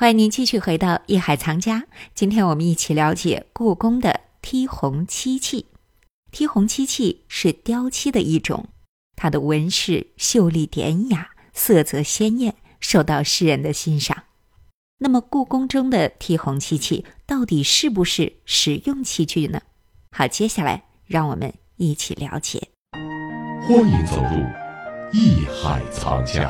欢迎您继续回到《艺海藏家》，今天我们一起了解故宫的剔红漆器。剔红漆器是雕漆的一种，它的纹饰秀丽典雅，色泽鲜艳，受到世人的欣赏。那么，故宫中的剔红漆器到底是不是实用器具呢？好，接下来让我们一起了解。欢迎走入《艺海藏家》。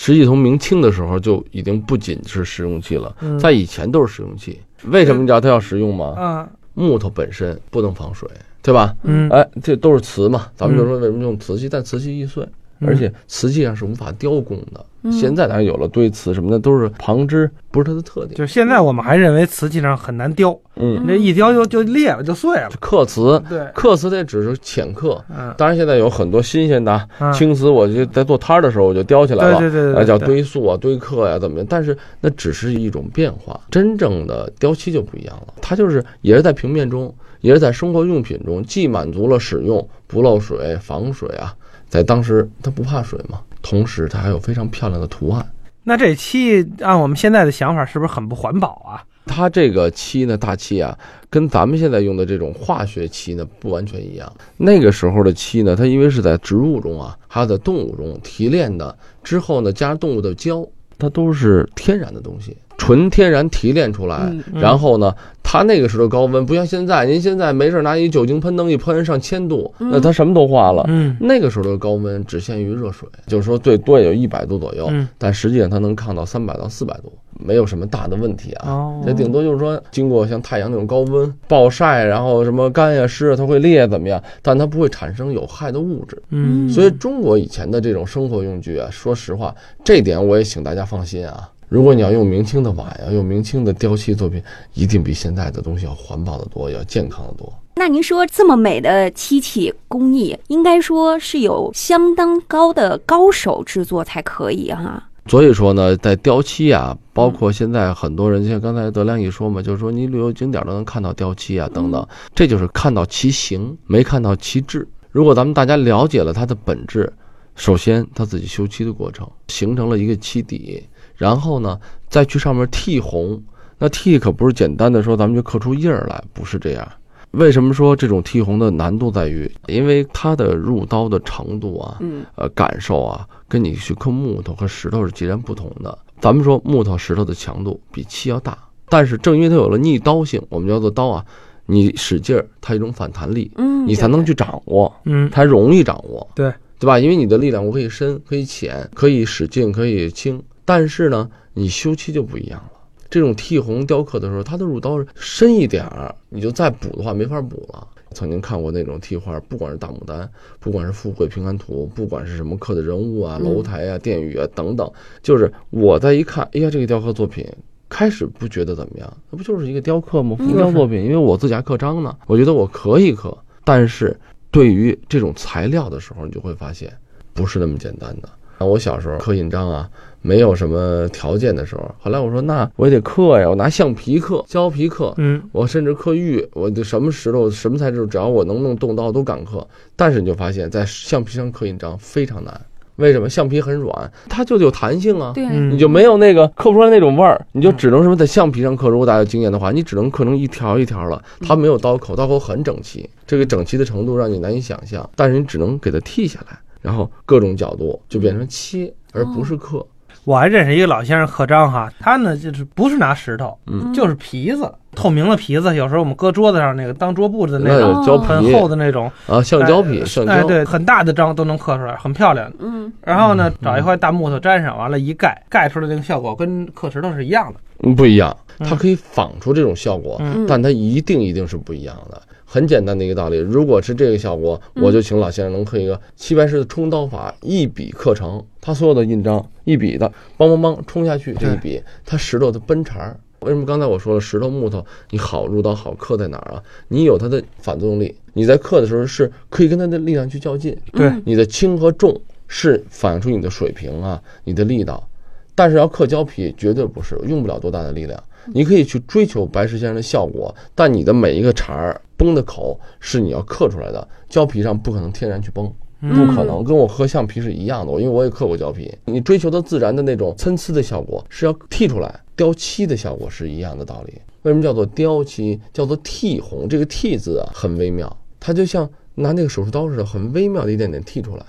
实际从明清的时候就已经不仅是实用器了，在以前都是实用器。为什么你知道它要实用吗？嗯，木头本身不能防水，对吧？嗯哎，这都是瓷嘛，咱们就说为什么用瓷器？但瓷器易碎，而且瓷器上是无法雕工的。现在当然有了堆瓷什么的，都是旁支，不是它的特点。就是现在我们还认为瓷器上很难雕，嗯，那一雕就就裂了，就碎了。刻瓷，对，刻瓷它只是浅刻。嗯，当然现在有很多新鲜的嗯青瓷，我就在做摊儿的时候我就雕起来了。对对对对啊，叫堆塑啊、堆刻呀、怎么样？但是那只是一种变化，真正的雕漆就不一样了。它就是也是在平面中，也是在生活用品中，既满足了使用不漏水、防水啊，在当时它不怕水嘛，同时它还有非常漂亮的图案。那这漆按我们现在的想法，是不是很不环保啊？它这个漆呢，大漆啊，跟咱们现在用的这种化学漆呢不完全一样。那个时候的漆呢，它因为是在植物中啊，还有在动物中提炼的，之后呢加上动物的胶，它都是天然的东西，纯天然提炼出来。嗯然后呢，它那个时候高温不像现在，您现在没事拿一酒精喷灯一喷上千度，那它什么都化了。嗯那个时候的高温只限于热水，就是说最多也有一百度左右，嗯但实际上它能抗到三百到四百度，没有什么大的问题啊。哦这顶多就是说，经过像太阳那种高温暴晒，然后什么干呀湿啊，它会裂怎么样？但它不会产生有害的物质。嗯所以中国以前的这种生活用具啊，说实话，这点我也请大家放心啊。如果你要用明清的瓦，要，用明清的雕漆作品，一定比现在的东西要环保的多，要健康的多。那您说这么美的漆器工艺，应该说是有相当高的高手制作才可以哈、所以说呢，在雕漆啊，包括现在很多人，像刚才德亮一说嘛，就是说你旅游景点都能看到雕漆啊等等，这就是看到其形，没看到其质。如果咱们大家了解了它的本质，首先它自己修漆的过程，形成了一个漆底，然后呢再去上面剔红。那剔可不是简单的说咱们就刻出印儿来，不是这样。为什么说这种剔红的难度在于，因为它的入刀的程度啊，嗯，呃，感受啊，跟你去刻木头和石头是截然不同的。咱们说木头、石头的强度比漆要大，但是正因为它有了逆刀性，我们叫做刀啊，你使劲儿，它有一种反弹力，嗯，你才能去掌握，嗯才容易掌握，对对吧？因为你的力量我可以深，可以浅，可以使劲，可以轻，但是呢，你修漆就不一样了。这种剔红雕刻的时候，它的入刀深一点儿，你就再补的话没法补了。曾经看过那种剔花，不管是大牡丹，不管是富贵平安图，不管是什么刻的人物啊、楼台啊、殿宇啊等等，就是我再一看，哎呀，这个雕刻作品。开始不觉得怎么样，那不就是一个雕刻吗？浮雕作品，因为我自己还刻章呢，我觉得我可以刻。但是对于这种材料的时候，你就会发现不是那么简单的。啊，我小时候刻印章啊，没有什么条件的时候，后来我说那我也得刻呀，我拿橡皮刻、胶皮刻，嗯我甚至刻玉，我的什么石头、什么材质，只要我能弄动刀都敢刻。但是你就发现，在橡皮上刻印章非常难，为什么？橡皮很软，它就有弹性啊。对，嗯你就没有那个刻不出来那种味儿，你就只能什么在橡皮上刻。如果大家有经验的话，你只能刻成一条一条了，它没有刀口，刀口很整齐，这个整齐的程度让你难以想象。但是你只能给它剃下来，然后各种角度就变成切，而不是刻。我还认识一个老先生刻章哈，他呢就是不是拿石头，嗯就是皮子，透明的皮子，有时候我们搁桌子上那个当桌布的那种，有胶皮很厚的那种，啊，橡胶皮，哎橡胶。哎，对，很大的章都能刻出来，很漂亮。嗯，然后呢，找一块大木头粘上，完了，一盖，盖出来那个效果跟刻石头是一样的。嗯，不一样，它可以仿出这种效果，嗯但它一定一定是不一样的。很简单的一个道理，如果是这个效果，我就请老先生能刻一个齐白石的冲刀法，一笔刻成。他所有的印章一笔的，梆梆梆冲下去，这一笔，他石头的奔茬儿。为什么刚才我说了石头木头你好入刀好刻在哪儿啊？你有它的反作用力，你在刻的时候是可以跟它的力量去较劲。对，你的轻和重是反映出你的水平啊，你的力道。但是要刻胶皮绝对不是，用不了多大的力量。你可以去追求白石先生的效果，但你的每一个茬儿崩的口是你要刻出来的，胶皮上不可能天然去崩。不可能，跟我喝橡皮是一样的。我因为我也刻过胶皮，你追求的自然的那种参差的效果是要剔出来，雕漆的效果是一样的道理。为什么叫做雕漆？叫做剔红？这个剔字啊很微妙，它就像拿那个手术刀似的，很微妙的一点点剔出来。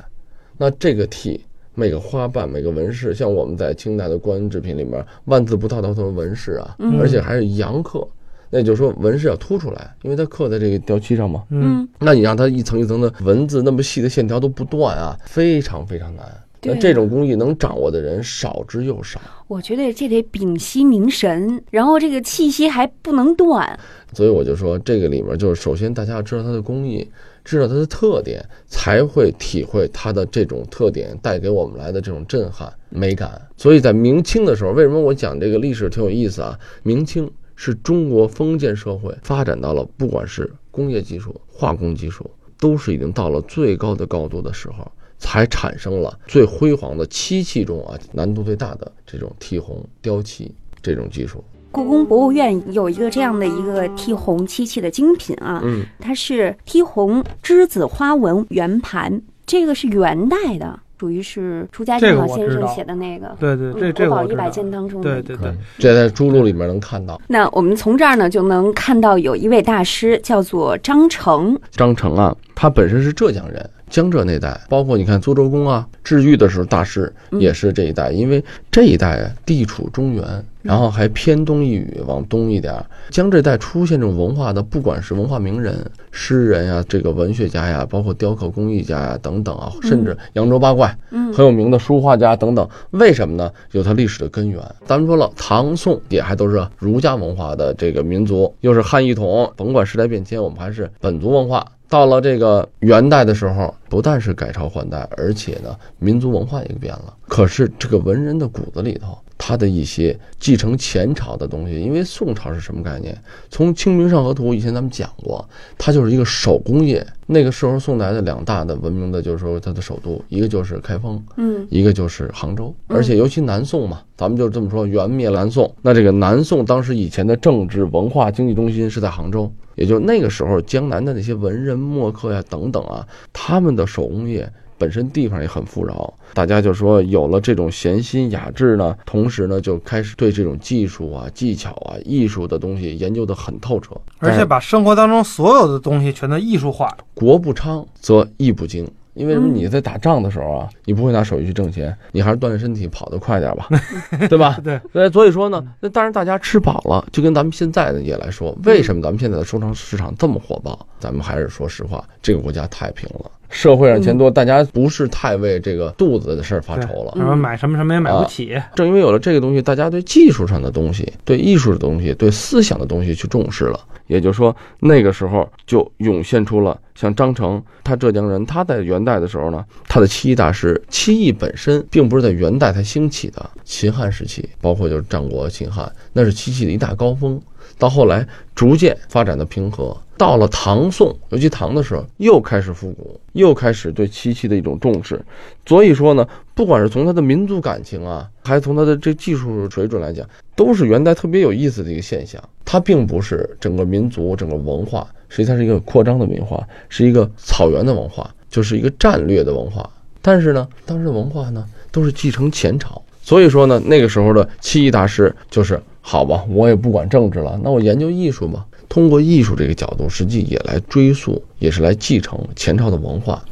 那这个剔，每个花瓣、每个纹饰，像我们在清代的官制品里面，万字不套套的纹饰啊，而且还是阳刻。那就是说纹饰要凸出来，因为它刻在这个雕漆上嘛。嗯，那你让它一层一层的文字那么细的线条都不断啊，非常非常难。那这种工艺能掌握的人少之又少，我觉得这得屏息凝神，然后这个气息还不能断。所以我就说这个里面就是首先大家要知道它的工艺，知道它的特点，才会体会它的这种特点带给我们来的这种震撼美感。所以在明清的时候，为什么我讲这个历史挺有意思啊？明清是中国封建社会发展到了，不管是工业技术、化工技术，都是已经到了最高的高度的时候，才产生了最辉煌的漆器中啊难度最大的这种剔红雕漆这种技术。故宫博物院有一个这样的一个剔红漆器的精品啊，嗯，它是剔红栀子花纹圆盘，这个是元代的，属于是朱家这靖老先生写的那个。对对，这嗯国宝一百。件当中的一个。对对对，这在朱录里面能看到。那我们从这儿呢就能看到有一位大师叫做张成，张成啊，他本身是浙江人，江浙那带，包括你看苏州公啊，治愈的时候大师也是这一带，因为这一带啊地处中原，然后还偏东一隅，往东一点儿，江浙一带出现这种文化的，不管是文化名人、诗人呀，这个文学家呀，包括雕刻工艺家呀等等啊，甚至扬州八怪，嗯很有名的书画家等等，为什么呢？有它历史的根源。咱们说了，唐宋也还都是儒家文化的这个民族，又是汉一统，甭管时代变迁，我们还是本族文化。到了这个元代的时候，不但是改朝换代，而且呢，民族文化也变了。可是这个文人的骨子里头，他的一些继承前朝的东西，因为宋朝是什么概念？从《清明上河图》以前咱们讲过，它就是一个手工业。那个时候宋代的两大的文明的，就是说它的首都，一个就是开封，嗯一个就是杭州，而且尤其南宋嘛，咱们就这么说，元灭南宋。那这个南宋当时以前的政治、文化、经济中心是在杭州，也就那个时候，江南的那些文人墨客呀等等啊，他们的手工业。本身地方也很富饶，大家就说有了这种闲心雅致呢，同时呢就开始对这种技术啊、技巧啊、艺术的东西研究得很透彻，而且把生活当中所有的东西全都艺术化。国不昌则艺不精。因为什么？嗯你在打仗的时候啊，你不会拿手艺去挣钱，你还是锻炼身体，跑得快点吧，对吧？对，对，所以说呢，那当然大家吃饱了，就跟咱们现在的也来说，为什么咱们现在的收藏市场这么火爆？咱们还是说实话，这个国家太平了，社会上钱多，大家不是太为这个肚子的事儿发愁了。什么买什么什么也买不起。正因为有了这个东西，大家对技术上的东西、对艺术的东西、对思想的东西去重视了。也就是说，那个时候就涌现出了像张成，他浙江人，他在元代的时候呢，他的漆艺大师，漆艺本身并不是在元代才兴起的，秦汉时期，包括就是战国、秦汉，那是漆器的一大高峰。到后来逐渐发展的平和，到了唐宋，尤其唐的时候，又开始复古，又开始对漆器的一种重视。所以说呢，不管是从他的民族感情啊，还是从他的这技术水准来讲，都是元代特别有意思的一个现象。它并不是整个民族、整个文化，实际上是一个扩张的文化，是一个草原的文化，就是一个战略的文化。但是呢，当时的文化呢，都是继承前朝。所以说呢，那个时候的漆艺大师就是好吧，我也不管政治了，那我研究艺术吧。通过艺术这个角度，实际也来追溯，也是来继承前朝的文化。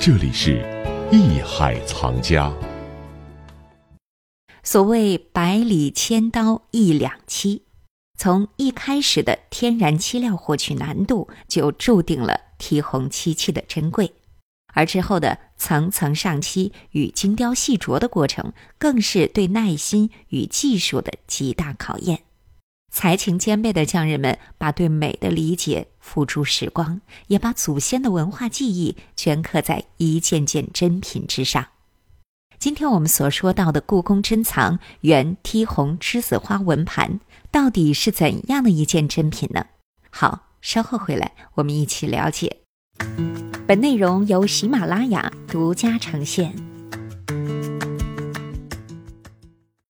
这里是艺海藏家。所谓百里千刀一两漆，从一开始的天然漆料获取难度，就注定了提红漆器的珍贵。而之后的层层上漆与精雕细琢的过程，更是对耐心与技术的极大考验。才情兼备的匠人们把对美的理解付诸时光，也把祖先的文化记忆镌刻在一件件珍品之上。今天我们所说到的故宫珍藏原剔红栀子花纹盘，到底是怎样的一件珍品呢？好，稍后回来我们一起了解。本内容由喜马拉雅独家呈现。